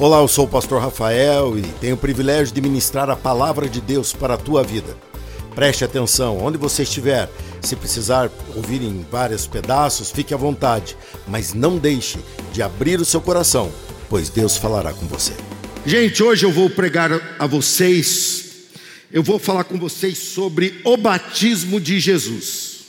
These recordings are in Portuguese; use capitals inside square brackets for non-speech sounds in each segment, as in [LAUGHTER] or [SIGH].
Olá, eu sou o pastor Rafael e tenho o privilégio de ministrar a palavra de Deus para a tua vida. Preste atenção, onde você estiver, se precisar ouvir em vários pedaços, fique à vontade, mas não deixe de abrir o seu coração, pois Deus falará com você. Gente, hoje eu vou pregar a vocês, eu vou falar com vocês sobre o batismo de Jesus.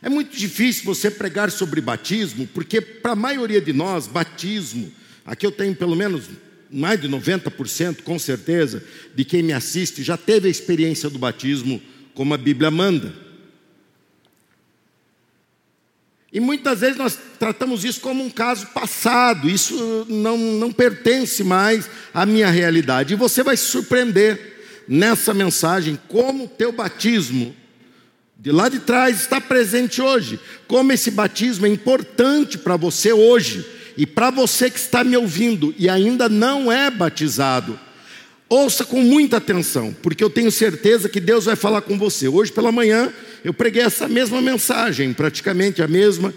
É muito difícil você pregar sobre batismo, porque para a maioria de nós, batismo Aqui eu tenho pelo menos mais de 90%, com certeza, de quem me assiste já teve a experiência do batismo como a Bíblia manda. E muitas vezes nós tratamos isso como um caso passado, isso não, não pertence mais à minha realidade. E você vai se surpreender nessa mensagem como o teu batismo de lá de trás está presente hoje, como esse batismo é importante para você hoje e para você que está me ouvindo e ainda não é batizado, ouça com muita atenção, porque eu tenho certeza que Deus vai falar com você. Hoje pela manhã eu preguei essa mesma mensagem, praticamente a mesma.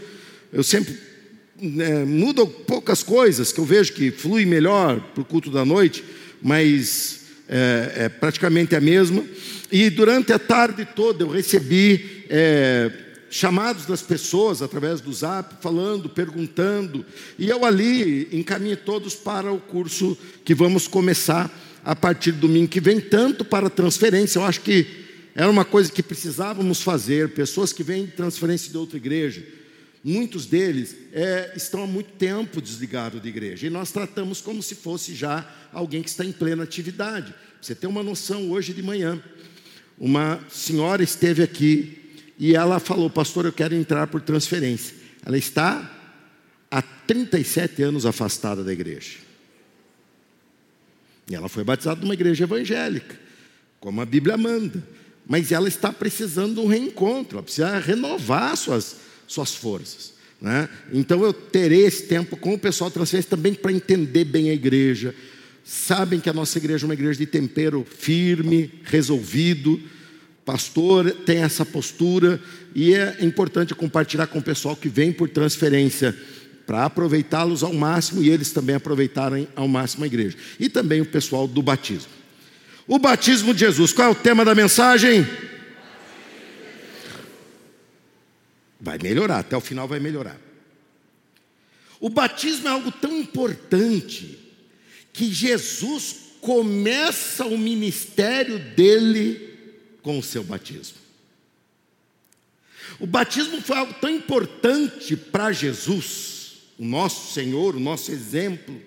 Eu sempre é, mudo poucas coisas que eu vejo que flui melhor para o culto da noite, mas é, é praticamente a mesma. E durante a tarde toda eu recebi. É, chamados das pessoas através do zap, falando, perguntando, e eu ali encaminhei todos para o curso que vamos começar a partir do domingo que vem, tanto para transferência, eu acho que era uma coisa que precisávamos fazer, pessoas que vêm de transferência de outra igreja, muitos deles é, estão há muito tempo desligados de igreja, e nós tratamos como se fosse já alguém que está em plena atividade. Você tem uma noção, hoje de manhã, uma senhora esteve aqui e ela falou: Pastor, eu quero entrar por transferência. Ela está há 37 anos afastada da igreja. E ela foi batizada numa igreja evangélica, como a Bíblia manda. Mas ela está precisando de um reencontro, ela precisa renovar suas, suas forças. Né? Então eu terei esse tempo com o pessoal transferência também para entender bem a igreja. Sabem que a nossa igreja é uma igreja de tempero firme, resolvido pastor tem essa postura e é importante compartilhar com o pessoal que vem por transferência para aproveitá-los ao máximo e eles também aproveitarem ao máximo a igreja. E também o pessoal do batismo. O batismo de Jesus, qual é o tema da mensagem? Vai melhorar, até o final vai melhorar. O batismo é algo tão importante que Jesus começa o ministério dele com o seu batismo. O batismo foi algo tão importante para Jesus, o nosso Senhor, o nosso exemplo,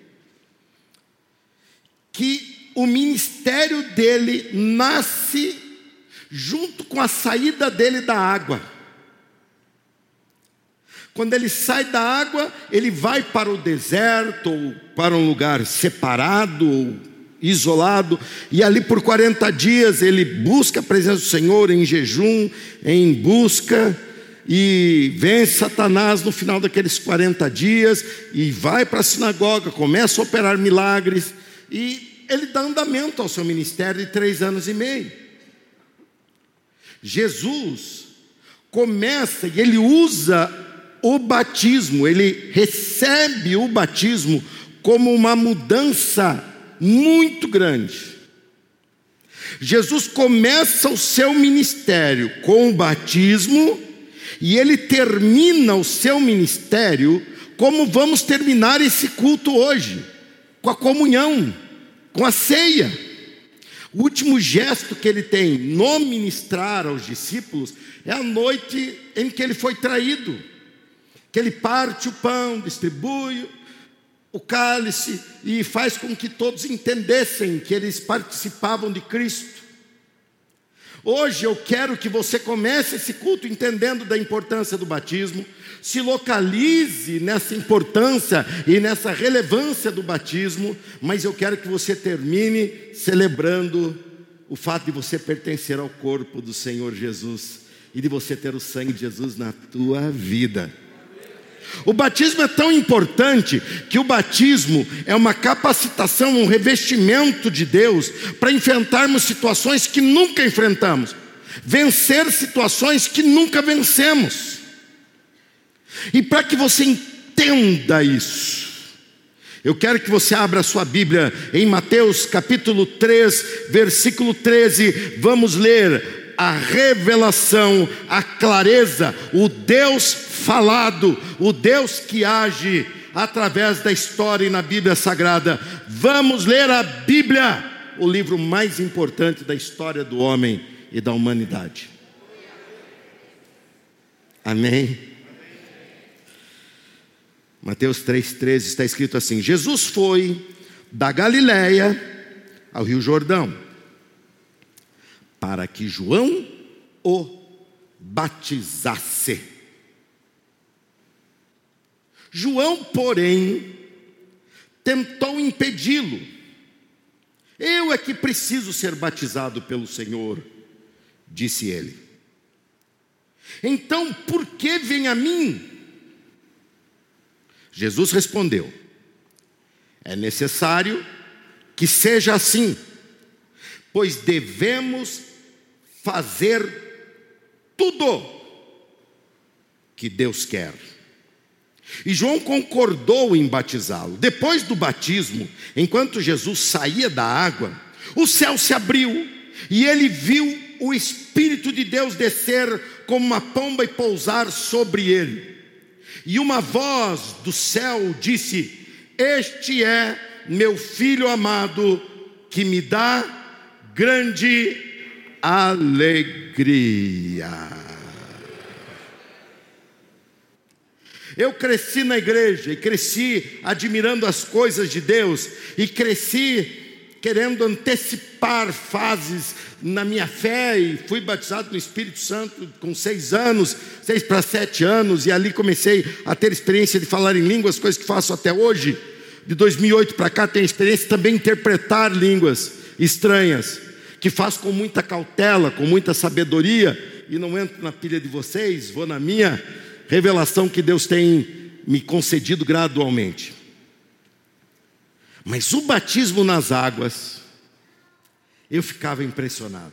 que o ministério dele nasce junto com a saída dele da água. Quando ele sai da água, ele vai para o deserto, ou para um lugar separado, ou isolado, e ali por 40 dias ele busca a presença do Senhor em jejum, em busca, e vence Satanás no final daqueles 40 dias, e vai para a sinagoga, começa a operar milagres, e ele dá andamento ao seu ministério de três anos e meio. Jesus começa e ele usa o batismo, ele recebe o batismo como uma mudança muito grande. Jesus começa o seu ministério com o batismo e ele termina o seu ministério como vamos terminar esse culto hoje, com a comunhão, com a ceia. O último gesto que ele tem no ministrar aos discípulos é a noite em que ele foi traído, que ele parte o pão, distribui o cálice e faz com que todos entendessem que eles participavam de Cristo. Hoje eu quero que você comece esse culto entendendo da importância do batismo, se localize nessa importância e nessa relevância do batismo, mas eu quero que você termine celebrando o fato de você pertencer ao corpo do Senhor Jesus e de você ter o sangue de Jesus na tua vida. O batismo é tão importante que o batismo é uma capacitação, um revestimento de Deus para enfrentarmos situações que nunca enfrentamos, vencer situações que nunca vencemos. E para que você entenda isso, Eu quero que você abra a sua Bíblia em Mateus capítulo 3, versículo 13. Vamos ler a revelação, a clareza, o Deus falado, o Deus que age através da história e na Bíblia Sagrada. Vamos ler a Bíblia, o livro mais importante da história do homem e da humanidade. Amém. Mateus 3,13 está escrito assim: Jesus foi da Galiléia ao Rio Jordão, para que João o batizasse. João, porém, tentou impedi-lo. Eu é que preciso ser batizado pelo Senhor, disse ele. Então, por que vem a mim? Jesus respondeu: É necessário que seja assim, pois devemos fazer tudo que Deus quer. E João concordou em batizá-lo. Depois do batismo, enquanto Jesus saía da água, o céu se abriu e ele viu o Espírito de Deus descer como uma pomba e pousar sobre ele. E uma voz do céu disse: Este é meu filho amado, que me dá grande alegria. Eu cresci na igreja e cresci admirando as coisas de Deus e cresci querendo antecipar fases na minha fé e fui batizado no Espírito Santo com seis anos, seis para sete anos, e ali comecei a ter experiência de falar em línguas, coisas que faço até hoje. De 2008 para cá tenho experiência também interpretar línguas estranhas, que faço com muita cautela, com muita sabedoria, e não entro na pilha de vocês, vou na minha revelação que Deus tem me concedido gradualmente. Mas o batismo nas águas, eu ficava impressionado.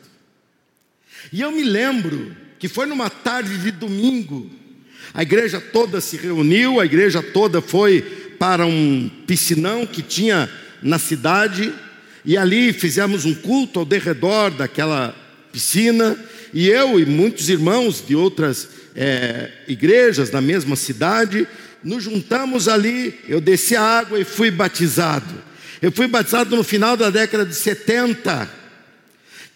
E eu me lembro que foi numa tarde de domingo, a igreja toda se reuniu, a igreja toda foi para um piscinão que tinha na cidade, e ali fizemos um culto ao derredor daquela piscina, e eu e muitos irmãos de outras é, igrejas da mesma cidade, nos juntamos ali, eu desci a água e fui batizado. Eu fui batizado no final da década de 70.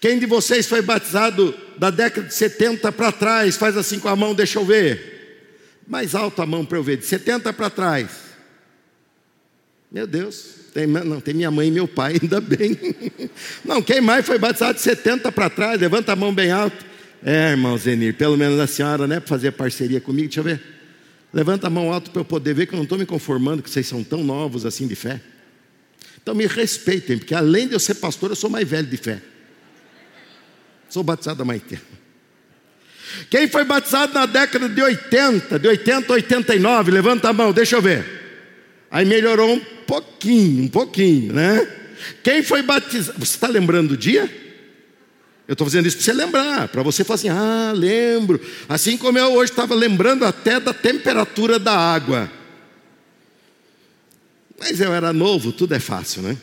Quem de vocês foi batizado da década de 70 para trás? Faz assim com a mão, deixa eu ver. Mais alto a mão para eu ver, de 70 para trás. Meu Deus, tem, não, tem minha mãe e meu pai, [LAUGHS] ainda bem. Não, quem mais foi batizado de 70 para trás? Levanta a mão bem alto. É, irmão Zenir, pelo menos a senhora, né, para fazer parceria comigo, deixa eu ver. Levanta a mão alto para eu poder ver que eu não estou me conformando que vocês são tão novos assim de fé. Então me respeitem, porque além de eu ser pastor, eu sou mais velho de fé. Sou batizado há mais tempo. Quem foi batizado na década de 80, de 80 a 89, levanta a mão, deixa eu ver. Aí melhorou um pouquinho, um pouquinho, né? Quem foi batizado? Você está lembrando do dia? Eu estou fazendo isso para você lembrar, para você falar assim: ah, lembro. Assim como eu hoje estava lembrando até da temperatura da água. Mas eu era novo, tudo é fácil, né?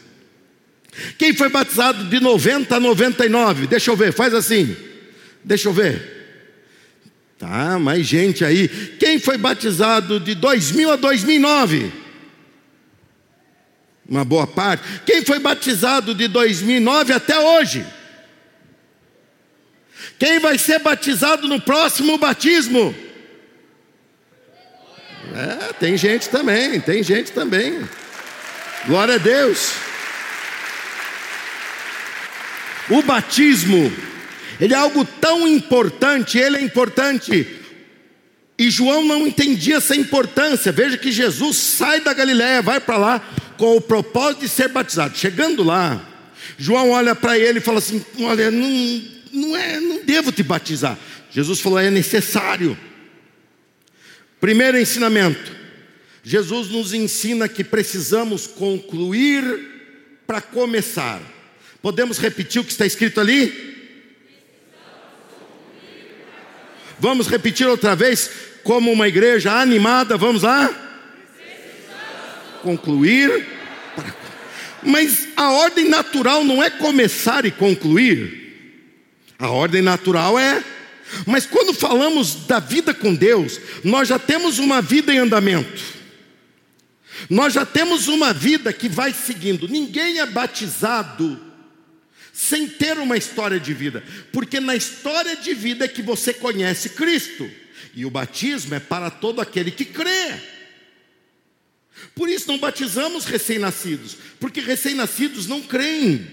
Quem foi batizado de 90 a 99? Deixa eu ver, faz assim. Deixa eu ver. Tá, mais gente aí. Quem foi batizado de 2000 a 2009? Uma boa parte. Quem foi batizado de 2009 até hoje? Quem vai ser batizado no próximo batismo? É, tem gente também, tem gente também. Glória a Deus. O batismo, ele é algo tão importante, ele é importante. E João não entendia essa importância. Veja que Jesus sai da Galiléia, vai para lá com o propósito de ser batizado. Chegando lá, João olha para ele e fala assim: Olha, não, não, é, não devo te batizar. Jesus falou: é necessário. Primeiro ensinamento: Jesus nos ensina que precisamos concluir para começar. Podemos repetir o que está escrito ali? Vamos repetir outra vez, como uma igreja animada, vamos lá? Concluir Mas a ordem natural não é começar e concluir. A ordem natural é. Mas quando falamos da vida com Deus, nós já temos uma vida em andamento. Nós já temos uma vida que vai seguindo. Ninguém é batizado sem ter uma história de vida, porque na história de vida é que você conhece Cristo. E o batismo é para todo aquele que crê. Por isso não batizamos recém-nascidos, porque recém-nascidos não creem.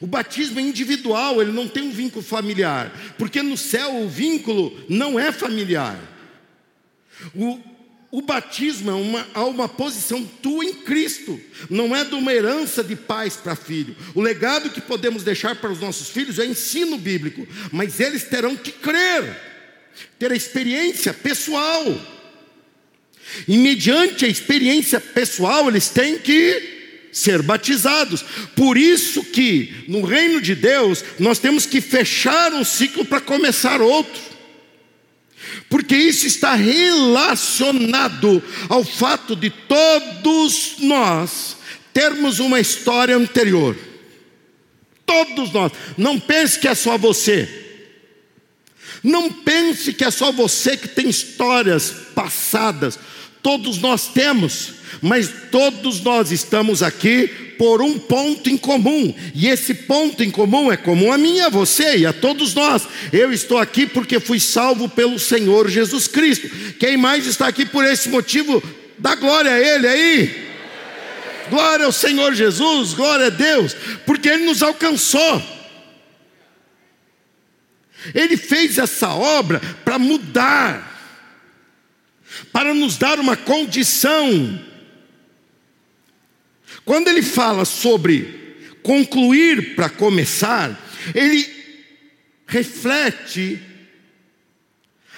O batismo é individual, ele não tem um vínculo familiar, porque no céu o vínculo não é familiar. O, o batismo é uma, há uma posição tua em Cristo, não é de uma herança de pais para filho. O legado que podemos deixar para os nossos filhos é ensino bíblico, mas eles terão que crer, ter a experiência pessoal. E mediante a experiência pessoal, eles têm que ser batizados. Por isso que no reino de Deus nós temos que fechar um ciclo para começar outro. Porque isso está relacionado ao fato de todos nós termos uma história anterior. Todos nós. Não pense que é só você. Não pense que é só você que tem histórias passadas todos nós temos, mas todos nós estamos aqui por um ponto em comum, e esse ponto em comum é comum a mim, a você e a todos nós. Eu estou aqui porque fui salvo pelo Senhor Jesus Cristo. Quem mais está aqui por esse motivo? Dá glória a Ele aí. Glória ao Senhor Jesus, glória a Deus, porque Ele nos alcançou. Ele fez essa obra para mudar para nos dar uma condição. Quando ele fala sobre concluir para começar, ele reflete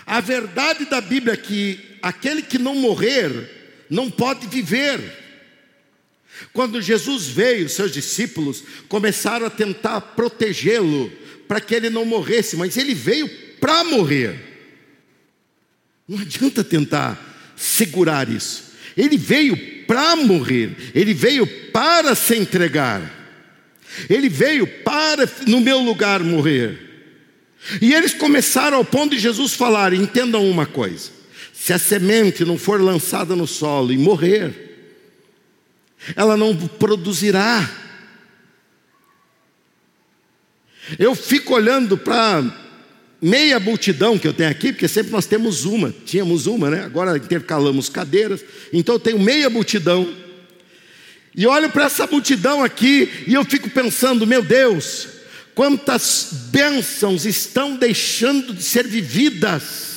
a verdade da Bíblia que aquele que não morrer não pode viver. Quando Jesus veio, seus discípulos começaram a tentar protegê-lo para que ele não morresse, mas ele veio para morrer. Não adianta tentar segurar isso. Ele veio para morrer, ele veio para se entregar, ele veio para, no meu lugar, morrer. E eles começaram ao ponto de Jesus falar: entendam uma coisa, se a semente não for lançada no solo e morrer, ela não produzirá. Eu fico olhando para meia multidão que eu tenho aqui, porque sempre nós temos uma, tínhamos uma, né? Agora intercalamos cadeiras, então eu tenho meia multidão. E olho para essa multidão aqui e eu fico pensando, meu Deus, quantas bênçãos estão deixando de ser vividas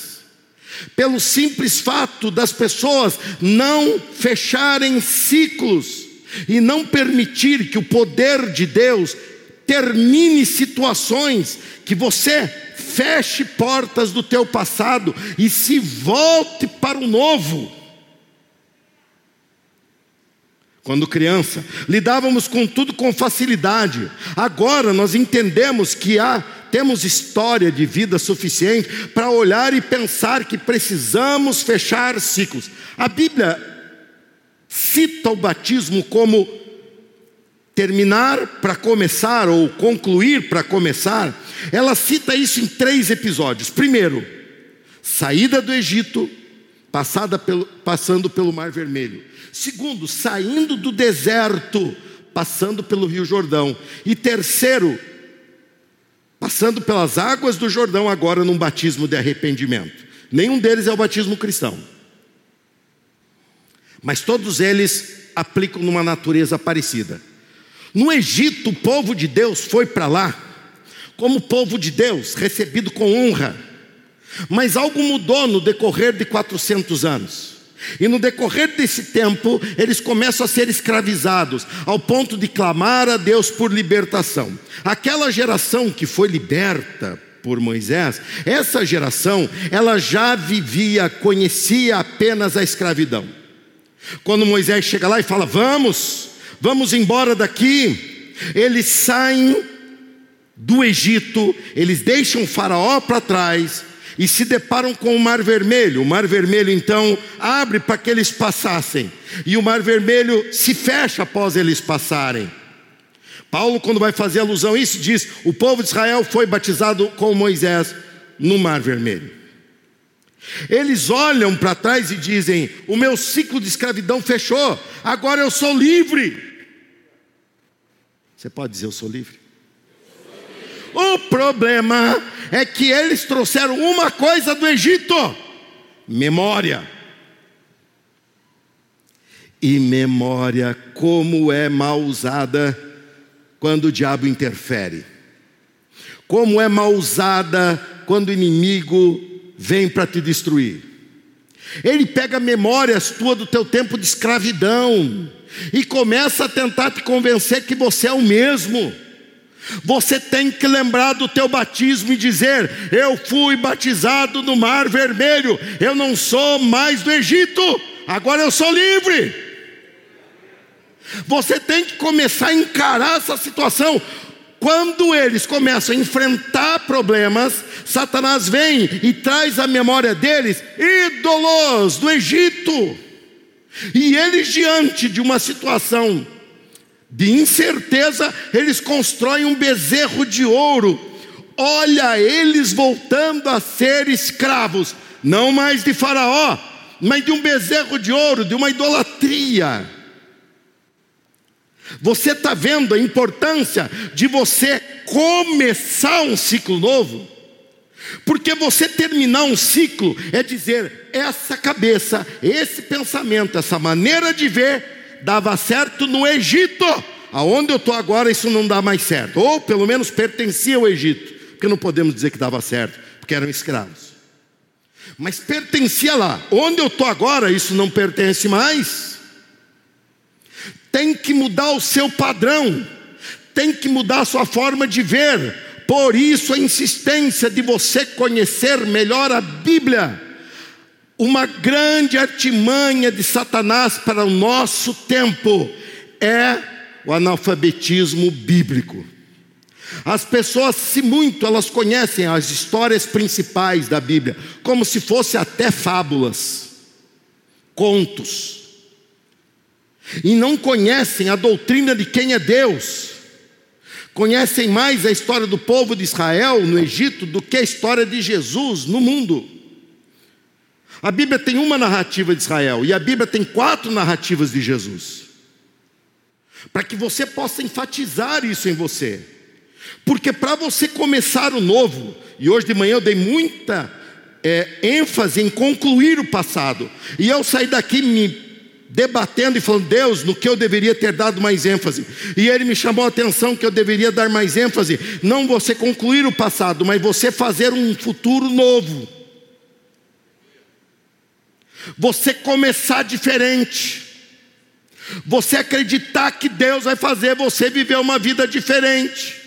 pelo simples fato das pessoas não fecharem ciclos e não permitir que o poder de Deus termine situações que você feche portas do teu passado e se volte para o novo. Quando criança, lidávamos com tudo com facilidade. Agora nós entendemos que há temos história de vida suficiente para olhar e pensar que precisamos fechar ciclos. A Bíblia cita o batismo como terminar para começar ou concluir para começar, ela cita isso em três episódios. Primeiro, saída do Egito, pelo, passando pelo Mar Vermelho. Segundo, saindo do deserto, passando pelo Rio Jordão. E terceiro, passando pelas águas do Jordão, agora num batismo de arrependimento. Nenhum deles é o batismo cristão. Mas todos eles aplicam numa natureza parecida. No Egito, o povo de Deus foi para lá, como povo de Deus, recebido com honra. Mas algo mudou no decorrer de 400 anos. E no decorrer desse tempo, eles começam a ser escravizados, ao ponto de clamar a Deus por libertação. Aquela geração que foi liberta por Moisés, essa geração, ela já vivia, conhecia apenas a escravidão. Quando Moisés chega lá e fala: Vamos, vamos embora daqui. Eles saem do Egito, eles deixam Faraó para trás, e se deparam com o Mar Vermelho. O Mar Vermelho então abre para que eles passassem, e o Mar Vermelho se fecha após eles passarem. Paulo, quando vai fazer alusão a isso, diz: o povo de Israel foi batizado com Moisés no Mar Vermelho. Eles olham para trás e dizem: o meu ciclo de escravidão fechou, agora eu sou livre. Você pode dizer: eu sou livre? O problema é que eles trouxeram uma coisa do Egito: memória. E memória, como é mal usada quando o diabo interfere. Como é mal usada quando o inimigo vem para te destruir. Ele pega memórias tua do teu tempo de escravidão e começa a tentar te convencer que você é o mesmo. Você tem que lembrar do teu batismo e dizer: Eu fui batizado no Mar Vermelho, eu não sou mais do Egito, agora eu sou livre. Você tem que começar a encarar essa situação. Quando eles começam a enfrentar problemas, Satanás vem e traz à memória deles ídolos do Egito. E eles, diante de uma situação de incerteza, eles constroem um bezerro de ouro. Olha eles voltando a ser escravos, não mais de Faraó, mas de um bezerro de ouro, de uma idolatria. Você está vendo a importância de você começar um ciclo novo? Porque você terminar um ciclo é dizer, essa cabeça, esse pensamento, essa maneira de ver, dava certo no Egito, aonde eu estou agora, isso não dá mais certo, ou pelo menos pertencia ao Egito, porque não podemos dizer que dava certo, porque eram escravos, mas pertencia lá, onde eu estou agora, isso não pertence mais. Tem que mudar o seu padrão, tem que mudar a sua forma de ver. Por isso a insistência de você conhecer melhor a Bíblia. Uma grande artimanha de Satanás para o nosso tempo é o analfabetismo bíblico. As pessoas, se muito, elas conhecem as histórias principais da Bíblia, como se fosse até fábulas, contos e não conhecem a doutrina de quem é Deus. Conhecem mais a história do povo de Israel no Egito do que a história de Jesus no mundo. A Bíblia tem uma narrativa de Israel e a Bíblia tem quatro narrativas de Jesus. Para que você possa enfatizar isso em você. Porque para você começar o novo, e hoje de manhã eu dei muita é, ênfase em concluir o passado, e eu sair daqui me debatendo e falando, Deus, no que eu deveria ter dado mais ênfase. E ele me chamou a atenção que eu deveria dar mais ênfase, não você concluir o passado, mas você fazer um futuro novo. Você começar diferente. Você acreditar que Deus vai fazer você viver uma vida diferente.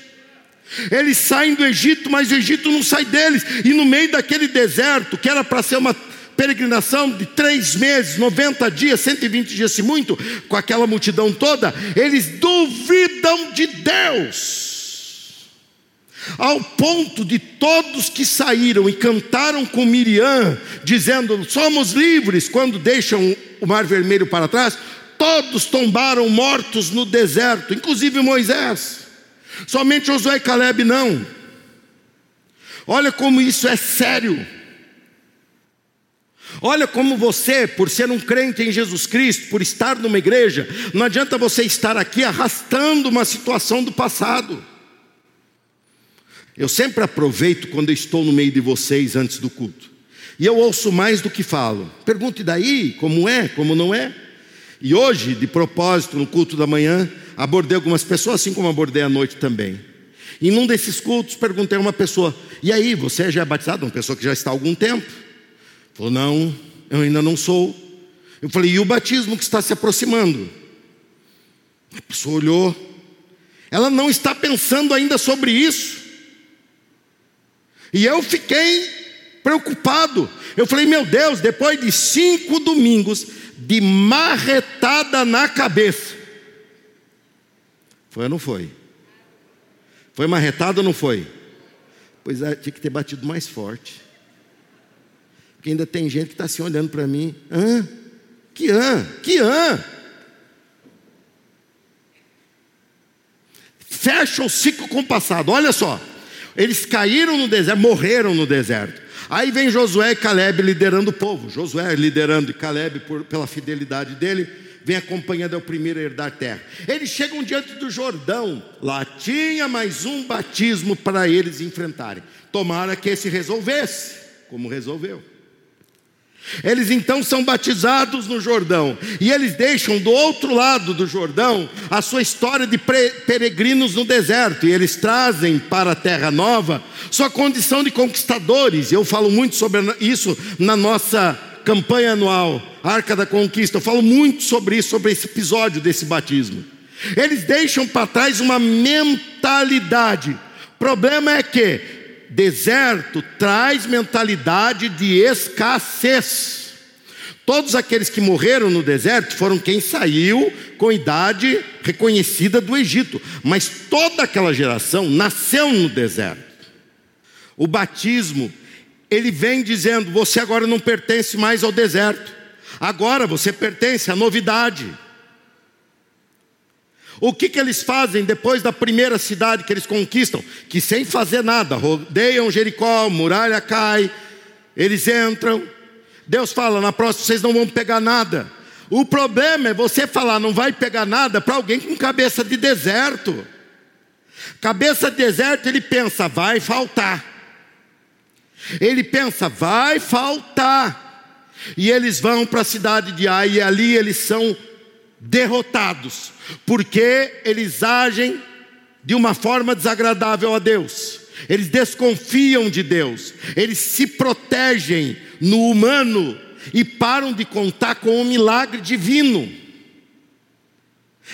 Eles saem do Egito, mas o Egito não sai deles. E no meio daquele deserto, que era para ser uma peregrinação de três meses, 90 dias, 120 dias, se muito, com aquela multidão toda, eles duvidam de Deus. Ao ponto de todos que saíram e cantaram com Miriam, dizendo: Somos livres, quando deixam o Mar Vermelho para trás, todos tombaram mortos no deserto, inclusive Moisés. Somente Josué e Caleb não. Olha como isso é sério. Olha como você, por ser um crente em Jesus Cristo, por estar numa igreja, não adianta você estar aqui arrastando uma situação do passado. Eu sempre aproveito quando estou no meio de vocês antes do culto. E eu ouço mais do que falo. Pergunte daí como é, como não é. E hoje, de propósito, no culto da manhã, abordei algumas pessoas, assim como abordei à noite também. E num desses cultos, perguntei a uma pessoa: E aí, você já é batizado? Uma pessoa que já está há algum tempo. Falou: Não, eu ainda não sou. Eu falei: E o batismo que está se aproximando? A pessoa olhou. Ela não está pensando ainda sobre isso. E eu fiquei preocupado. Eu falei: Meu Deus, depois de cinco domingos de marretada na cabeça. Foi ou não foi? Foi marretada ou não foi? Pois é, tinha que ter batido mais forte. Porque ainda tem gente que está se olhando para mim. Hã? Que hã? Que hã? Fecha o ciclo com o passado. Olha só. Eles caíram no deserto, morreram no deserto. Aí vem Josué e Caleb liderando o povo. Josué liderando e Caleb por, pela fidelidade dele, vem acompanhando o primeiro a herdar terra. Eles chegam diante do Jordão. Lá tinha mais um batismo para eles enfrentarem. Tomara que esse resolvesse, como resolveu. Eles então são batizados no Jordão, e eles deixam do outro lado do Jordão a sua história de peregrinos no deserto, e eles trazem para a terra nova sua condição de conquistadores. Eu falo muito sobre isso na nossa campanha anual, Arca da Conquista. Eu falo muito sobre isso, sobre esse episódio desse batismo. Eles deixam para trás uma mentalidade. O problema é que Deserto traz mentalidade de escassez. Todos aqueles que morreram no deserto foram quem saiu com idade reconhecida do Egito, mas toda aquela geração nasceu no deserto. O batismo, ele vem dizendo: você agora não pertence mais ao deserto, agora você pertence à novidade. O que, que eles fazem depois da primeira cidade que eles conquistam? Que sem fazer nada, rodeiam Jericó, muralha cai, eles entram. Deus fala: na próxima vocês não vão pegar nada. O problema é você falar não vai pegar nada para alguém com cabeça de deserto. Cabeça de deserto, ele pensa, vai faltar. Ele pensa, vai faltar. E eles vão para a cidade de Ai, e ali eles são derrotados, porque eles agem de uma forma desagradável a Deus, eles desconfiam de Deus, eles se protegem no humano e param de contar com o milagre divino.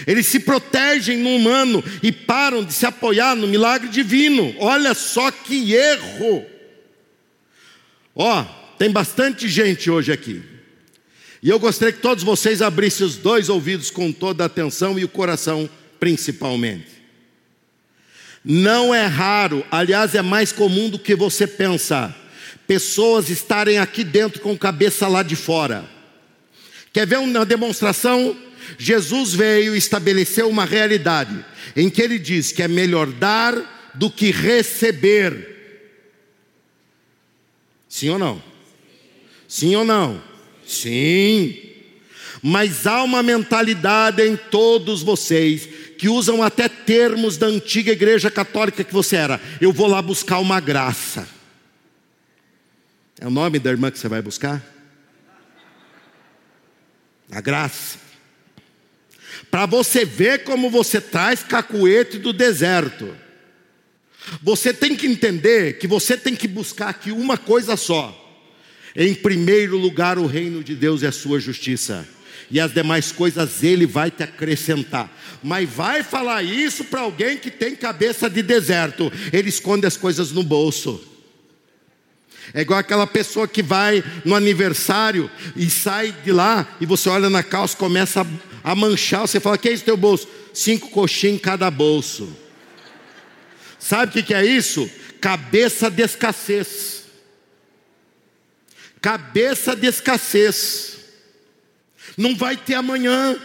Eles se protegem no humano e param de se apoiar no milagre divino. Olha só que erro. Ó, tem bastante gente hoje aqui e eu gostaria que todos vocês abrissem os dois ouvidos com toda a atenção e o coração principalmente. Não é raro, aliás, é mais comum do que você pensa, pessoas estarem aqui dentro com cabeça lá de fora. Quer ver uma demonstração? Jesus veio e estabeleceu uma realidade em que ele diz que é melhor dar do que receber. Sim ou não? Sim ou não? Sim. Mas há uma mentalidade em todos vocês que usam até termos da antiga igreja católica que você era. Eu vou lá buscar uma graça. É o nome da irmã que você vai buscar? A graça. Para você ver como você traz cacuete do deserto. Você tem que entender que você tem que buscar aqui uma coisa só em primeiro lugar, o reino de Deus e a sua justiça. E as demais coisas ele vai te acrescentar. Mas vai falar isso para alguém que tem cabeça de deserto. Ele esconde as coisas no bolso. É igual aquela pessoa que vai no aniversário e sai de lá e você olha na calça, começa a, a manchar. Você fala: Que é isso teu bolso? Cinco coxinhas em cada bolso. Sabe o que, que é isso? Cabeça de escassez cabeça de escassez. Não vai ter amanhã.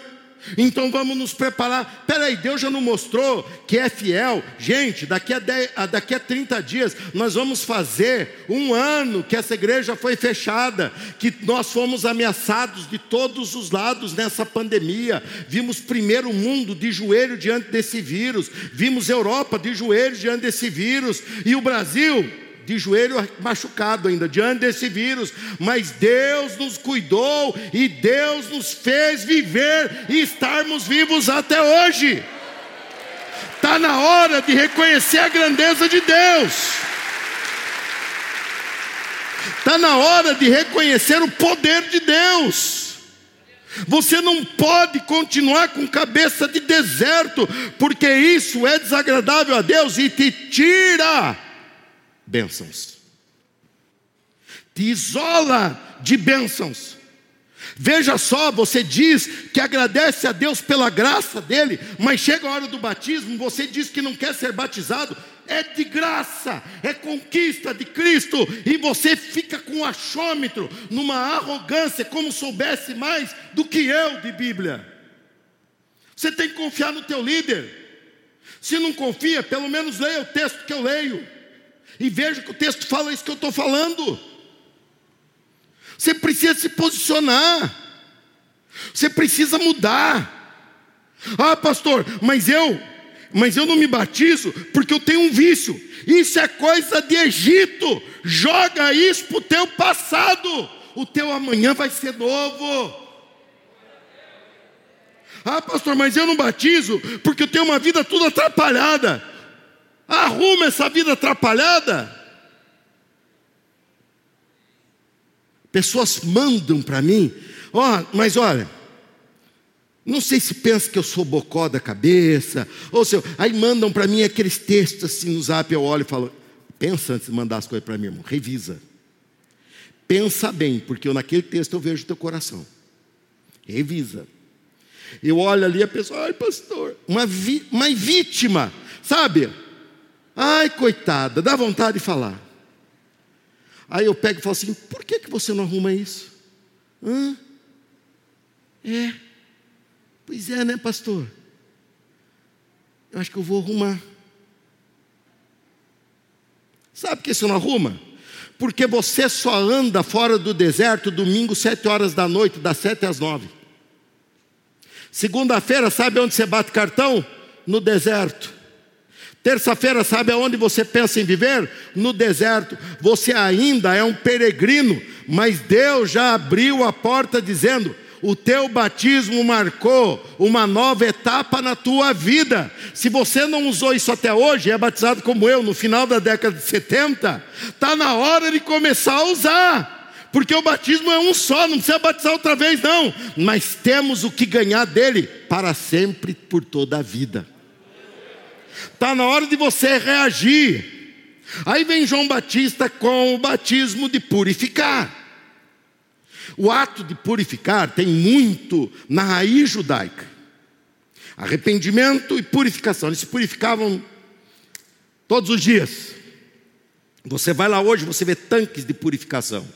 Então vamos nos preparar. Peraí, Deus já não mostrou que é fiel. Gente, daqui a, 10, daqui a 30 dias nós vamos fazer um ano que essa igreja foi fechada, que nós fomos ameaçados de todos os lados nessa pandemia. Vimos primeiro o mundo de joelho diante desse vírus, vimos Europa de joelho diante desse vírus, e o Brasil de joelho machucado ainda, diante desse vírus, mas Deus nos cuidou e Deus nos fez viver e estarmos vivos até hoje. Está na hora de reconhecer a grandeza de Deus. Está na hora de reconhecer o poder de Deus. Você não pode continuar com cabeça de deserto, porque isso é desagradável a Deus e te tira bênçãos, te isola de bênçãos. Veja só, você diz que agradece a Deus pela graça dele, mas chega a hora do batismo, você diz que não quer ser batizado, é de graça, é conquista de Cristo, e você fica com um achômetro, numa arrogância, como soubesse mais do que eu de Bíblia. Você tem que confiar no teu líder. Se não confia, pelo menos leia o texto que eu leio. E veja que o texto fala isso que eu estou falando. Você precisa se posicionar. Você precisa mudar. Ah, pastor, mas eu, mas eu não me batizo porque eu tenho um vício. Isso é coisa de Egito. Joga isso para o teu passado. O teu amanhã vai ser novo. Ah, pastor, mas eu não batizo porque eu tenho uma vida toda atrapalhada. Arruma essa vida atrapalhada. Pessoas mandam para mim, ó, oh, mas olha, não sei se pensa que eu sou bocó da cabeça, ou se eu, aí mandam para mim aqueles textos assim no zap, eu olho e falo, pensa antes de mandar as coisas para mim, irmão, revisa. Pensa bem, porque eu naquele texto eu vejo o teu coração. Revisa. Eu olho ali a pessoa, ai pastor, uma, vi, uma vítima, sabe? Ai, coitada, dá vontade de falar. Aí eu pego e falo assim: por que, que você não arruma isso? Hã? É. Pois é, né, pastor? Eu acho que eu vou arrumar. Sabe por que você não arruma? Porque você só anda fora do deserto domingo, sete horas da noite, das sete às nove. Segunda-feira, sabe onde você bate cartão? No deserto. Terça-feira, sabe aonde você pensa em viver? No deserto. Você ainda é um peregrino, mas Deus já abriu a porta dizendo: o teu batismo marcou uma nova etapa na tua vida. Se você não usou isso até hoje, é batizado como eu no final da década de 70, está na hora de começar a usar porque o batismo é um só, não precisa batizar outra vez, não. Mas temos o que ganhar dele para sempre, por toda a vida. Está na hora de você reagir. Aí vem João Batista com o batismo de purificar. O ato de purificar tem muito na raiz judaica. Arrependimento e purificação. Eles se purificavam todos os dias. Você vai lá hoje, você vê tanques de purificação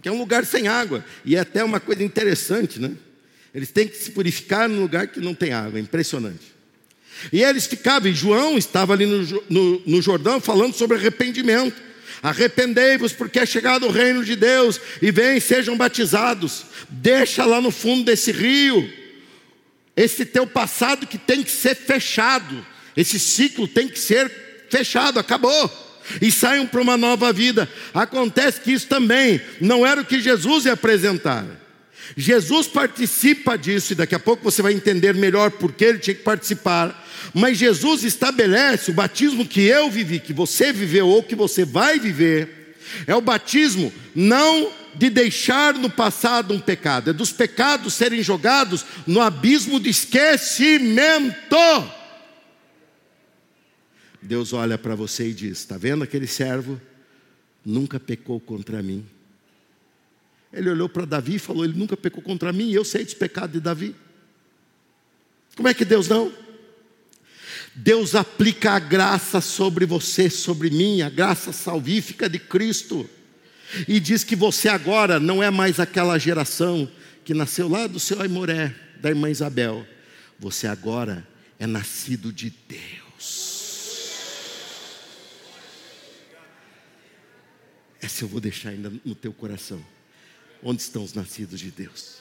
que é um lugar sem água. E é até uma coisa interessante, né? Eles têm que se purificar num lugar que não tem água, impressionante. E eles ficavam, e João estava ali no, no, no Jordão falando sobre arrependimento. Arrependei-vos, porque é chegado o reino de Deus, e vem, sejam batizados. Deixa lá no fundo desse rio, esse teu passado que tem que ser fechado, esse ciclo tem que ser fechado, acabou e saiam para uma nova vida. Acontece que isso também não era o que Jesus ia apresentar. Jesus participa disso, e daqui a pouco você vai entender melhor por que ele tinha que participar. Mas Jesus estabelece o batismo que eu vivi, que você viveu ou que você vai viver. É o batismo não de deixar no passado um pecado, é dos pecados serem jogados no abismo de esquecimento. Deus olha para você e diz: Está vendo aquele servo? Nunca pecou contra mim. Ele olhou para Davi e falou: Ele nunca pecou contra mim, e eu sei dos pecados de Davi. Como é que Deus não? Deus aplica a graça sobre você, sobre mim, a graça salvífica de Cristo, e diz que você agora não é mais aquela geração que nasceu lá do seu Aimoré, da irmã Isabel. Você agora é nascido de Deus. Essa eu vou deixar ainda no teu coração. Onde estão os nascidos de Deus?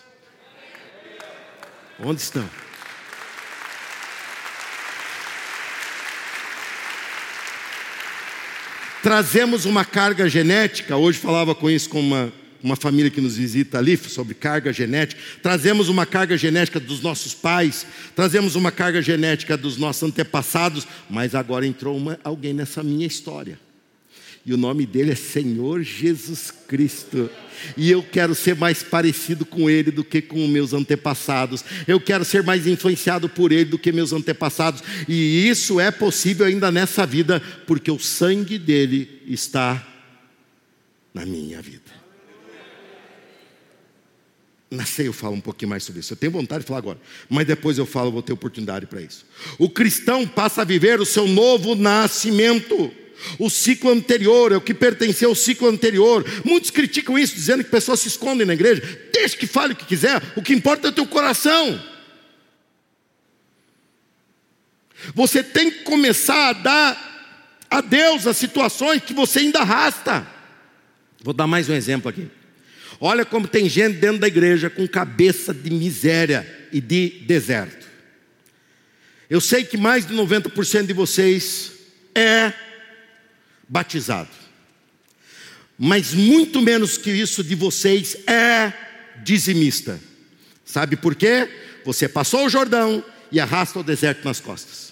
Onde estão? Trazemos uma carga genética. Hoje falava com isso com uma, uma família que nos visita ali, sobre carga genética. Trazemos uma carga genética dos nossos pais, trazemos uma carga genética dos nossos antepassados, mas agora entrou uma, alguém nessa minha história e o nome dele é Senhor Jesus Cristo. E eu quero ser mais parecido com ele do que com meus antepassados. Eu quero ser mais influenciado por ele do que meus antepassados. E isso é possível ainda nessa vida, porque o sangue dele está na minha vida. Na eu falo um pouquinho mais sobre isso. Eu tenho vontade de falar agora, mas depois eu falo, vou ter oportunidade para isso. O cristão passa a viver o seu novo nascimento. O ciclo anterior é o que pertencia ao ciclo anterior. Muitos criticam isso, dizendo que pessoas se escondem na igreja. Deixa que fale o que quiser, o que importa é o teu coração. Você tem que começar a dar a Deus as situações que você ainda arrasta. Vou dar mais um exemplo aqui. Olha como tem gente dentro da igreja com cabeça de miséria e de deserto. Eu sei que mais de 90% de vocês é batizado. Mas muito menos que isso de vocês é dizimista. Sabe por quê? Você passou o Jordão e arrasta o deserto nas costas.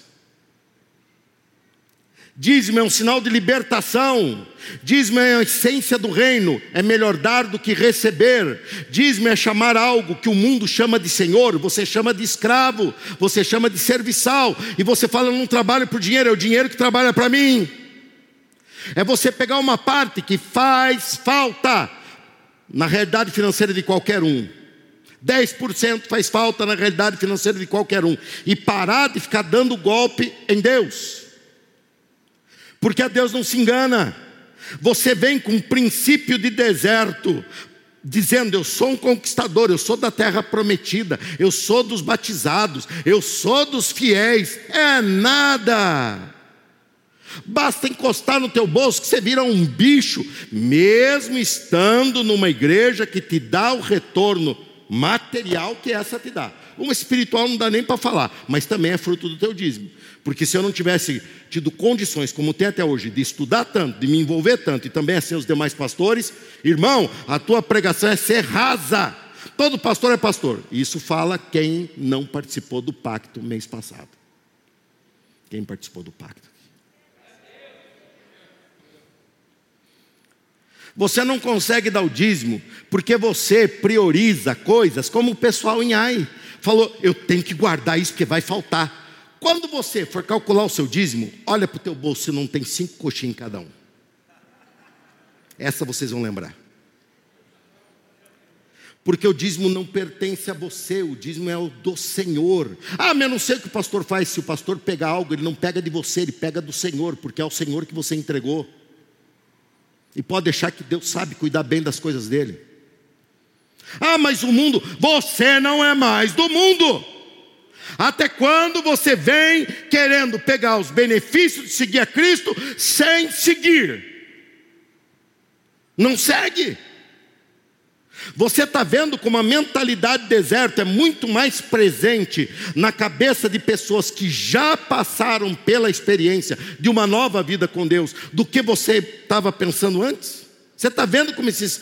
Dízimo é um sinal de libertação. Dízimo é a essência do reino. É melhor dar do que receber. Dízimo é chamar algo que o mundo chama de senhor, você chama de escravo, você chama de serviçal. E você fala, não trabalho por dinheiro, é o dinheiro que trabalha para mim. É você pegar uma parte que faz falta na realidade financeira de qualquer um. 10% faz falta na realidade financeira de qualquer um. E parar de ficar dando golpe em Deus. Porque a Deus não se engana. Você vem com um princípio de deserto, dizendo: Eu sou um conquistador, eu sou da terra prometida, eu sou dos batizados, eu sou dos fiéis. É nada. Basta encostar no teu bolso que você vira um bicho, mesmo estando numa igreja que te dá o retorno material que essa te dá. Uma espiritual não dá nem para falar, mas também é fruto do teu dízimo. Porque se eu não tivesse tido condições, como tem até hoje, de estudar tanto, de me envolver tanto e também assim os demais pastores, irmão, a tua pregação é ser rasa. Todo pastor é pastor. Isso fala quem não participou do pacto mês passado. Quem participou do pacto? Você não consegue dar o dízimo porque você prioriza coisas como o pessoal em AI falou: eu tenho que guardar isso porque vai faltar. Quando você for calcular o seu dízimo, olha para o teu bolso se não tem cinco coxinhas em cada um. Essa vocês vão lembrar. Porque o dízimo não pertence a você, o dízimo é o do Senhor. Ah, mas eu não sei o que o pastor faz. Se o pastor pegar algo, ele não pega de você, ele pega do Senhor, porque é o Senhor que você entregou. E pode deixar que Deus sabe cuidar bem das coisas dele. Ah, mas o mundo, você não é mais do mundo. Até quando você vem querendo pegar os benefícios de seguir a Cristo sem seguir? Não segue. Você está vendo como a mentalidade deserta é muito mais presente na cabeça de pessoas que já passaram pela experiência de uma nova vida com Deus do que você estava pensando antes? Você está vendo como esses,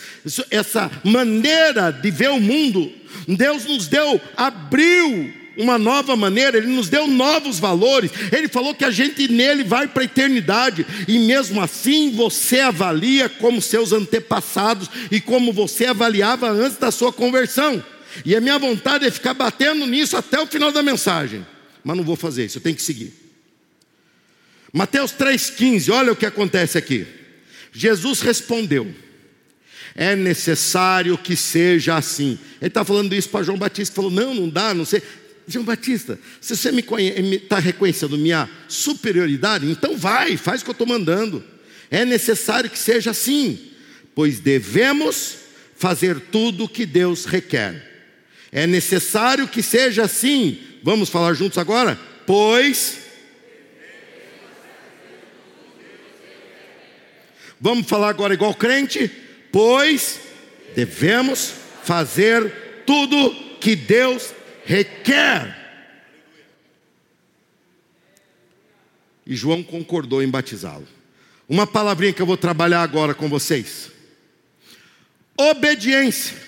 essa maneira de ver o mundo, Deus nos deu, abriu uma nova maneira, Ele nos deu novos valores, Ele falou que a gente nele vai para a eternidade, e mesmo assim você avalia como seus antepassados e como você avaliava antes da sua conversão. E a minha vontade é ficar batendo nisso até o final da mensagem, mas não vou fazer isso, eu tenho que seguir. Mateus 3,15, olha o que acontece aqui. Jesus respondeu: é necessário que seja assim. Ele está falando isso para João Batista, falou: não, não dá, não sei. João Batista, se você me está reconhecendo minha superioridade, então vai, faz o que eu estou mandando. É necessário que seja assim, pois devemos fazer tudo o que Deus requer. É necessário que seja assim. Vamos falar juntos agora? Pois. Vamos falar agora igual crente? Pois devemos fazer tudo que Deus requer. E João concordou em batizá-lo. Uma palavrinha que eu vou trabalhar agora com vocês: obediência.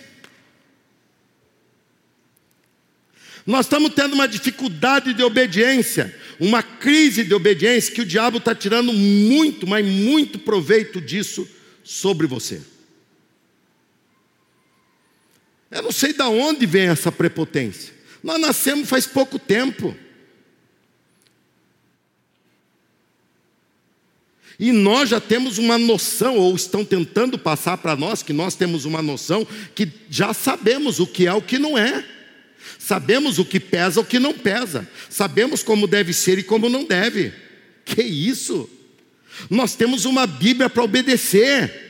Nós estamos tendo uma dificuldade de obediência, uma crise de obediência que o diabo está tirando muito, mas muito proveito disso sobre você. Eu não sei de onde vem essa prepotência. Nós nascemos faz pouco tempo. E nós já temos uma noção, ou estão tentando passar para nós, que nós temos uma noção, que já sabemos o que é o que não é. Sabemos o que pesa, o que não pesa. Sabemos como deve ser e como não deve. Que isso? Nós temos uma Bíblia para obedecer.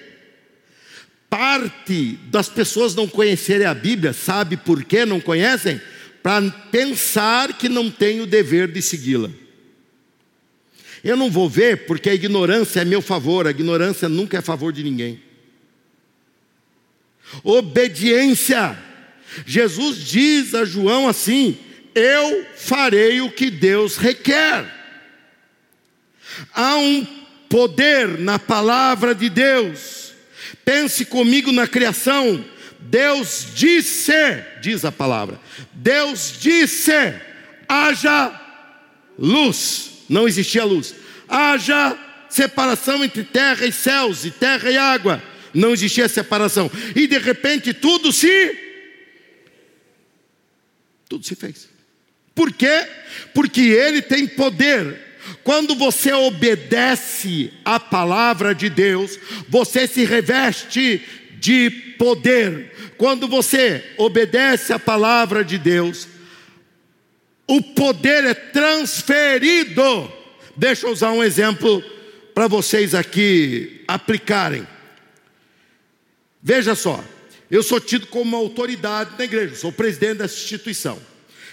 Parte das pessoas não conhecerem a Bíblia, sabe por que não conhecem? Para pensar que não tem o dever de segui-la. Eu não vou ver porque a ignorância é meu favor, a ignorância nunca é a favor de ninguém. Obediência. Jesus diz a João assim: Eu farei o que Deus requer. Há um poder na palavra de Deus. Pense comigo na criação. Deus disse, diz a palavra, Deus disse: haja luz não existia luz. Haja separação entre terra e céus, e terra e água. Não existia separação. E de repente tudo se. Tudo se fez. Por quê? Porque ele tem poder. Quando você obedece à palavra de Deus, você se reveste de poder. Quando você obedece à palavra de Deus, o poder é transferido. Deixa eu usar um exemplo para vocês aqui aplicarem. Veja só, eu sou tido como uma autoridade na igreja, sou presidente dessa instituição.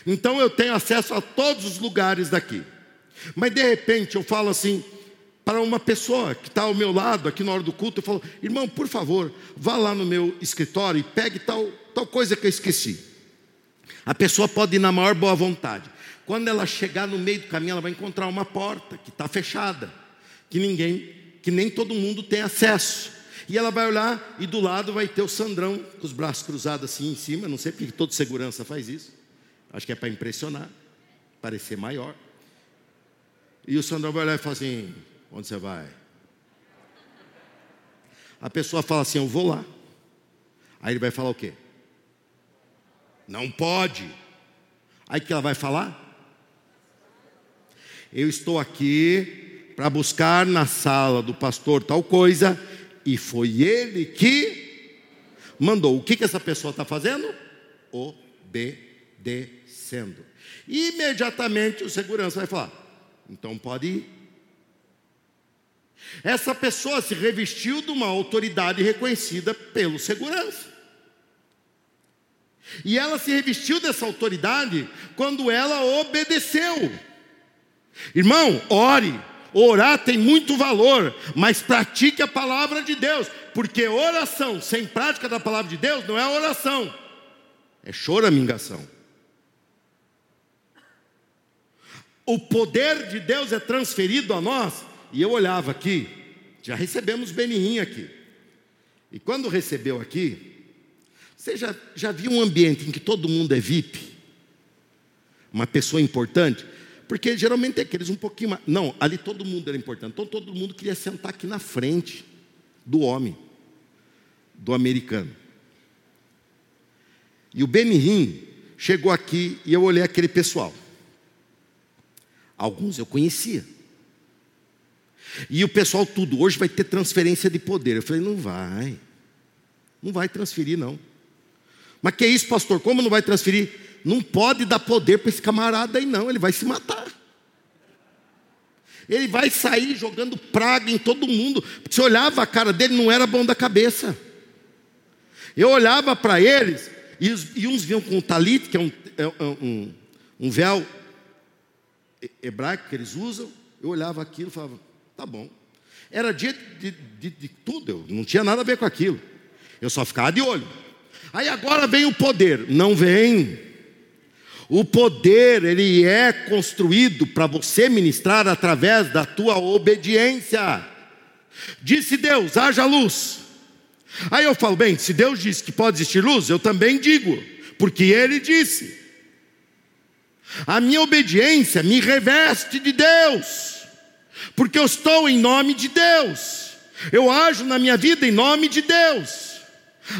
Então eu tenho acesso a todos os lugares daqui. Mas de repente eu falo assim para uma pessoa que está ao meu lado aqui na hora do culto, eu falo, irmão, por favor, vá lá no meu escritório e pegue tal, tal coisa que eu esqueci. A pessoa pode ir na maior boa vontade. Quando ela chegar no meio do caminho, ela vai encontrar uma porta que está fechada, que ninguém, que nem todo mundo tem acesso. E ela vai olhar e do lado vai ter o Sandrão com os braços cruzados assim em cima. Não sei porque todo segurança faz isso. Acho que é para impressionar, parecer maior. E o Sandrão vai olhar e fala assim: Onde você vai? A pessoa fala assim: Eu vou lá. Aí ele vai falar o quê? Não pode. Aí que ela vai falar? Eu estou aqui para buscar na sala do pastor tal coisa, e foi ele que mandou. O que, que essa pessoa está fazendo? Obedecendo. Imediatamente o segurança vai falar: então pode ir. Essa pessoa se revestiu de uma autoridade reconhecida pelo segurança. E ela se revestiu dessa autoridade quando ela obedeceu. Irmão, ore. Orar tem muito valor, mas pratique a palavra de Deus, porque oração sem prática da palavra de Deus não é oração, é choramingação. O poder de Deus é transferido a nós, e eu olhava aqui, já recebemos Benihim aqui, e quando recebeu aqui, você já, já viu um ambiente em que todo mundo é VIP? Uma pessoa importante? Porque geralmente é aqueles um pouquinho mais. Não, ali todo mundo era importante. Então todo mundo queria sentar aqui na frente do homem, do americano. E o Benihim chegou aqui e eu olhei aquele pessoal. Alguns eu conhecia. E o pessoal tudo, hoje vai ter transferência de poder. Eu falei, não vai. Não vai transferir, não. Mas que isso, pastor? Como não vai transferir? Não pode dar poder para esse camarada aí, não. Ele vai se matar. Ele vai sair jogando praga em todo mundo. Você olhava a cara dele, não era bom da cabeça. Eu olhava para eles, e, e, uns vinham com um talit, que é um, é, é um, um véu hebraico que eles usam. Eu olhava aquilo e falava, tá bom. Era dia de, de, de tudo, eu não tinha nada a ver com aquilo. Eu só ficava de olho. Aí agora vem o poder. Não vem. O poder, ele é construído para você ministrar através da tua obediência. Disse Deus: haja luz. Aí eu falo, bem, se Deus disse que pode existir luz, eu também digo, porque Ele disse. A minha obediência me reveste de Deus, porque eu estou em nome de Deus, eu ajo na minha vida em nome de Deus.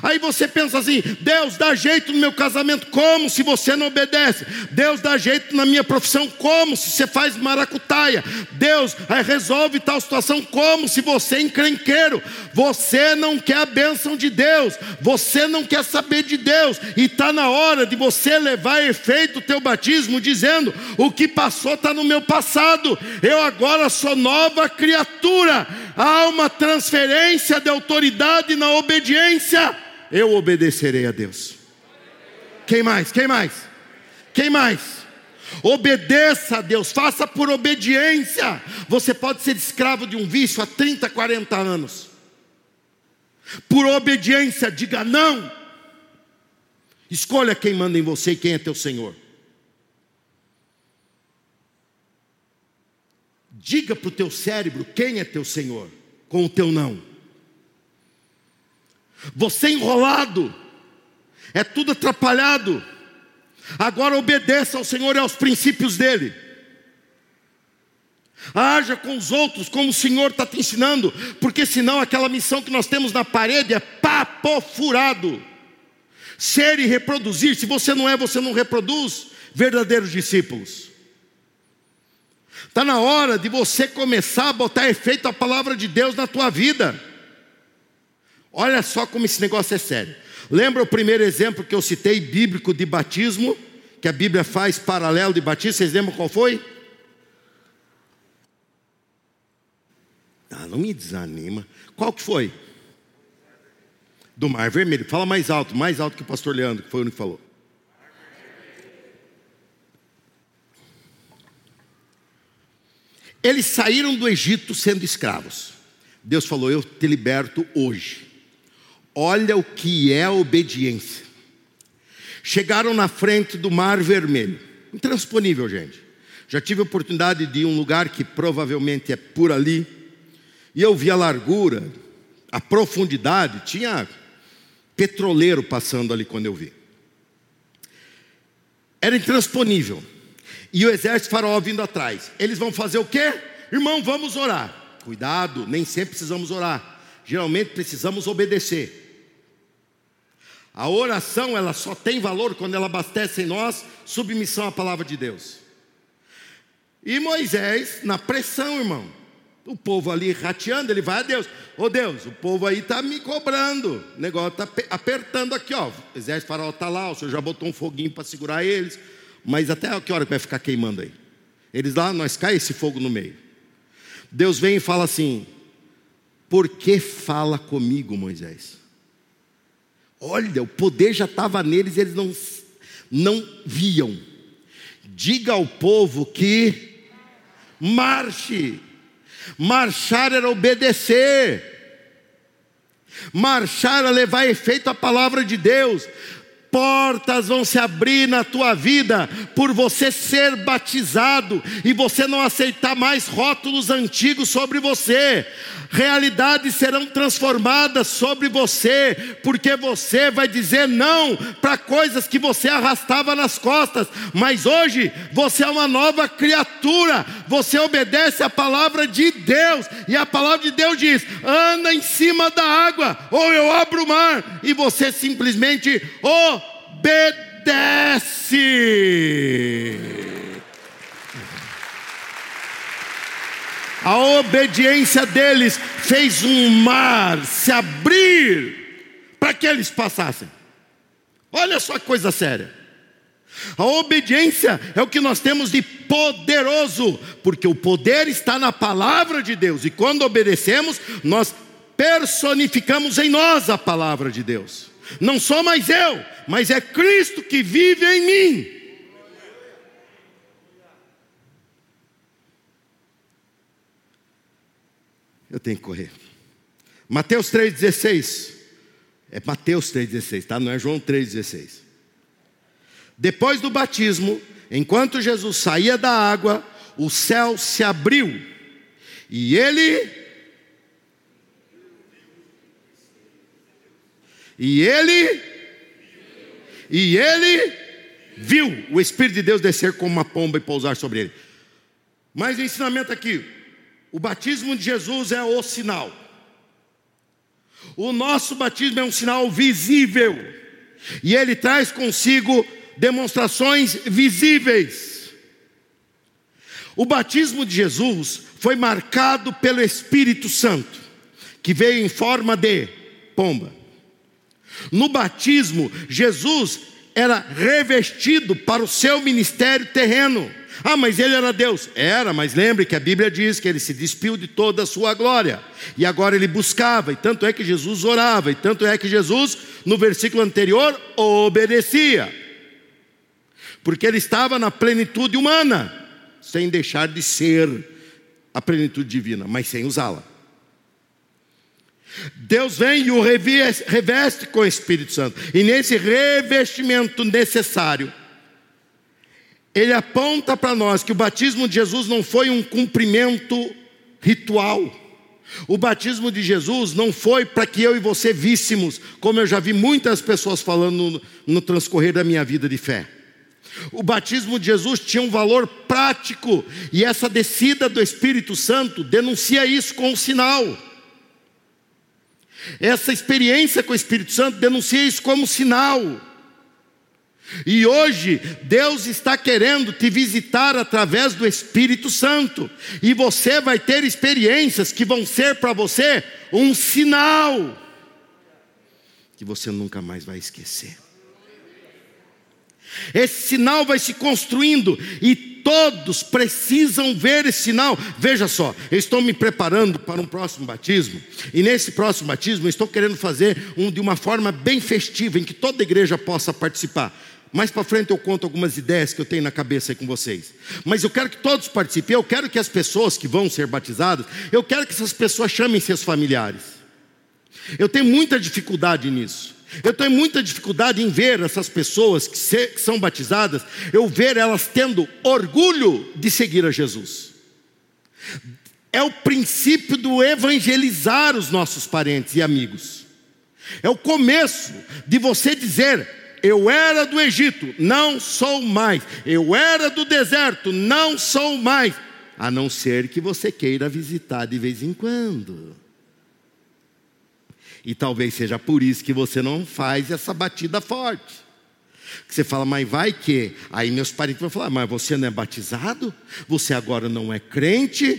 Aí você pensa assim: Deus dá jeito no meu casamento, como se você não obedece? Deus dá jeito na minha profissão, como se você faz maracutaia? Deus resolve tal situação, como se você é encrenqueiro? Você não quer a bênção de Deus, você não quer saber de Deus, e está na hora de você levar efeito o teu batismo, dizendo: o que passou está no meu passado, eu agora sou nova criatura há uma transferência de autoridade na obediência, eu obedecerei a Deus. Quem mais? Quem mais? Quem mais? Obedeça a Deus, faça por obediência. Você pode ser escravo de um vício há 30, 40 anos. Por obediência, diga não. Escolha quem manda em você e quem é teu Senhor. Diga para o teu cérebro quem é teu Senhor, com o teu não. Você enrolado, é tudo atrapalhado. Agora obedeça ao Senhor e aos princípios dEle. Haja com os outros como o Senhor está te ensinando, porque senão aquela missão que nós temos na parede é papo furado. Ser e reproduzir, se você não é, você não reproduz verdadeiros discípulos. Está na hora de você começar a botar efeito a palavra de Deus na tua vida. Olha só como esse negócio é sério. Lembra o primeiro exemplo que eu citei, bíblico de batismo, que a Bíblia faz paralelo de batismo? Vocês lembram qual foi? Ah, não me desanima. Qual que foi? Do Mar Vermelho. Fala mais alto, mais alto que o pastor Leandro, que foi o que falou. Eles saíram do Egito sendo escravos. Deus falou: Eu te liberto hoje. Olha o que é obediência. Chegaram na frente do Mar Vermelho, intransponível, gente. Já tive oportunidade de ir a um lugar que provavelmente é por ali, e eu vi a largura, a profundidade, tinha petroleiro passando ali quando eu vi. Era intransponível e o exército faraó vindo atrás. Eles vão fazer o quê? Irmão, vamos orar. Cuidado, nem sempre precisamos orar. Geralmente precisamos obedecer. A oração, ela só tem valor quando ela abastece em nós submissão à palavra de Deus. E Moisés, na pressão, irmão, o povo ali rateando, ele vai a Deus: Ô oh Deus, o povo aí está me cobrando, o negócio está apertando aqui, ó. O exército faraó está lá, o senhor já botou um foguinho para segurar eles. Mas até que hora que vai ficar queimando aí? Eles lá, nós cai esse fogo no meio. Deus vem e fala assim: Por que fala comigo, Moisés? Olha, o poder já estava neles, eles não, não viam. Diga ao povo que marche. Marchar era obedecer. Marchar era levar efeito à palavra de Deus portas vão se abrir na tua vida por você ser batizado e você não aceitar mais rótulos antigos sobre você. Realidades serão transformadas sobre você, porque você vai dizer não para coisas que você arrastava nas costas, mas hoje você é uma nova criatura, você obedece a palavra de Deus, e a palavra de Deus diz: anda em cima da água, ou eu abro o mar, e você simplesmente obedece. A obediência deles fez um mar se abrir para que eles passassem. Olha só que coisa séria. A obediência é o que nós temos de poderoso, porque o poder está na palavra de Deus, e quando obedecemos, nós personificamos em nós a palavra de Deus. Não sou mais eu, mas é Cristo que vive em mim. Eu tenho que correr. Mateus 3,16. É Mateus 3,16, tá? Não é João 3,16. Depois do batismo, enquanto Jesus saía da água, o céu se abriu e ele E ele e ele viu o espírito de Deus descer como uma pomba e pousar sobre ele. Mas ensinamento aqui, o batismo de Jesus é o sinal. O nosso batismo é um sinal visível, e ele traz consigo demonstrações visíveis. O batismo de Jesus foi marcado pelo Espírito Santo, que veio em forma de pomba. No batismo, Jesus era revestido para o seu ministério terreno. Ah, mas ele era Deus. Era, mas lembre que a Bíblia diz que ele se despiu de toda a sua glória. E agora ele buscava, e tanto é que Jesus orava, e tanto é que Jesus, no versículo anterior, obedecia. Porque ele estava na plenitude humana, sem deixar de ser a plenitude divina, mas sem usá-la. Deus vem e o reveste com o Espírito Santo. E nesse revestimento necessário, ele aponta para nós que o batismo de Jesus não foi um cumprimento ritual. O batismo de Jesus não foi para que eu e você víssemos, como eu já vi muitas pessoas falando no, transcorrer da minha vida de fé. O batismo de Jesus tinha um valor prático, e essa descida do Espírito Santo denuncia isso com um sinal. Essa experiência com o Espírito Santo denuncia isso como sinal. E hoje Deus está querendo te visitar através do Espírito Santo, e você vai ter experiências que vão ser para você um sinal que você nunca mais vai esquecer. Esse sinal vai se construindo e todos precisam ver esse sinal. Veja só, eu estou me preparando para um próximo batismo, e nesse próximo batismo eu estou querendo fazer um de uma forma bem festiva, em que toda igreja possa participar. Mais para frente eu conto algumas ideias que eu tenho na cabeça aí com vocês. Mas eu quero que todos participem. Eu quero que as pessoas que vão ser batizadas, eu quero que essas pessoas chamem seus familiares. Eu tenho muita dificuldade nisso. Eu tenho muita dificuldade em ver essas pessoas que, se, que são batizadas, eu ver elas tendo orgulho de seguir a Jesus. É o princípio do evangelizar os nossos parentes e amigos. É o começo de você dizer: eu era do Egito, não sou mais. Eu era do deserto, não sou mais. A não ser que você queira visitar de vez em quando. E talvez seja por isso que você não faz essa batida forte. Você fala, mas vai que? Aí meus parentes vão falar, mas você não é batizado? Você agora não é crente?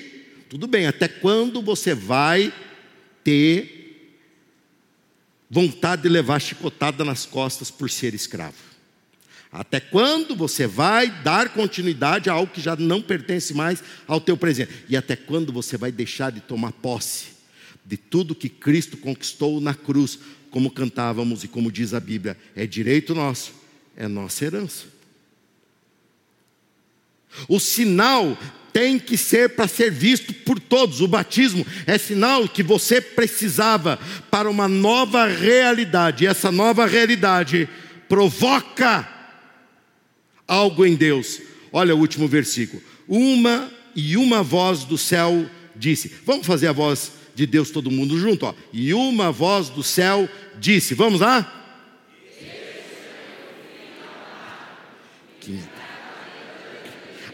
Tudo bem, até quando você vai ter vontade de levar chicotada nas costas por ser escravo? Até quando você vai dar continuidade a algo que já não pertence mais ao teu presente? E até quando você vai deixar de tomar posse de tudo que Cristo conquistou na cruz, como cantávamos e como diz a Bíblia, é direito nosso, é nossa herança. O sinal tem que ser para ser visto por todos. O batismo é sinal que você precisava para uma nova realidade. E essa nova realidade provoca algo em Deus. Olha o último versículo. Uma e uma voz do céu disse: Vamos fazer a voz de Deus todo mundo junto, ó. E uma voz do céu disse: Vamos lá? Que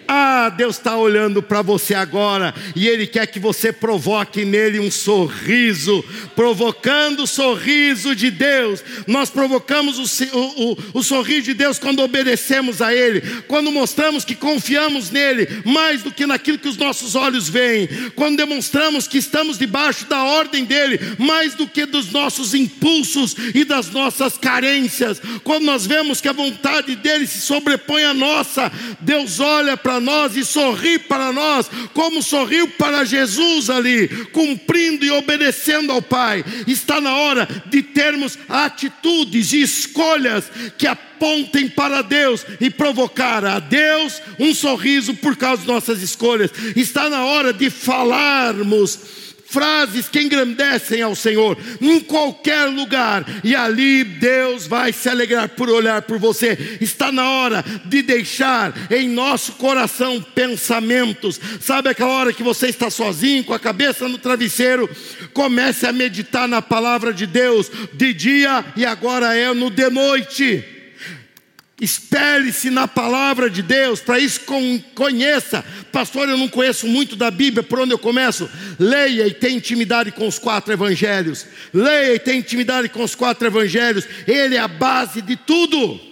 ah, Deus está olhando para você agora e Ele quer que você provoque nele um sorriso, provocando o sorriso de Deus. Nós provocamos o, o, o sorriso de Deus quando obedecemos a Ele, quando mostramos que confiamos nele mais do que naquilo que os nossos olhos veem, quando demonstramos que estamos debaixo da ordem dele mais do que dos nossos impulsos e das nossas carências, quando nós vemos que a vontade dele se sobrepõe à nossa, Deus olha para nós e sorri para nós, como sorriu para Jesus ali, cumprindo e obedecendo ao Pai. Está na hora de termos atitudes e escolhas que apontem para Deus e provocar a Deus um sorriso por causa de nossas escolhas. Está na hora de falarmos frases que engrandecem ao Senhor em qualquer lugar, e ali Deus vai se alegrar por olhar por você. Está na hora de deixar em nosso coração pensamentos. Sabe aquela hora que você está sozinho, com a cabeça no travesseiro, comece a meditar na palavra de Deus de dia e agora é no de noite Espere-se na palavra de Deus, para isso conheça. Pastor, eu não conheço muito da Bíblia, por onde eu começo? Leia e tenha intimidade com os quatro evangelhos. Leia e tenha intimidade com os quatro evangelhos. Ele é a base de tudo.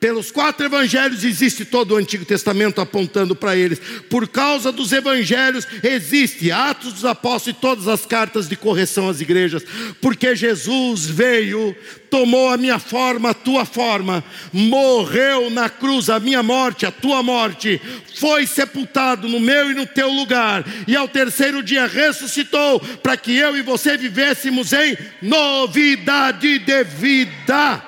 Pelos quatro evangelhos existe todo o Antigo Testamento apontando para eles. Por causa dos evangelhos existe Atos dos Apóstolos e todas as cartas de correção às igrejas. Porque Jesus veio, tomou a minha forma, a tua forma, morreu na cruz, a minha morte, a tua morte, foi sepultado no meu e no teu lugar, e ao terceiro dia ressuscitou, para que eu e você vivêssemos em novidade de vida.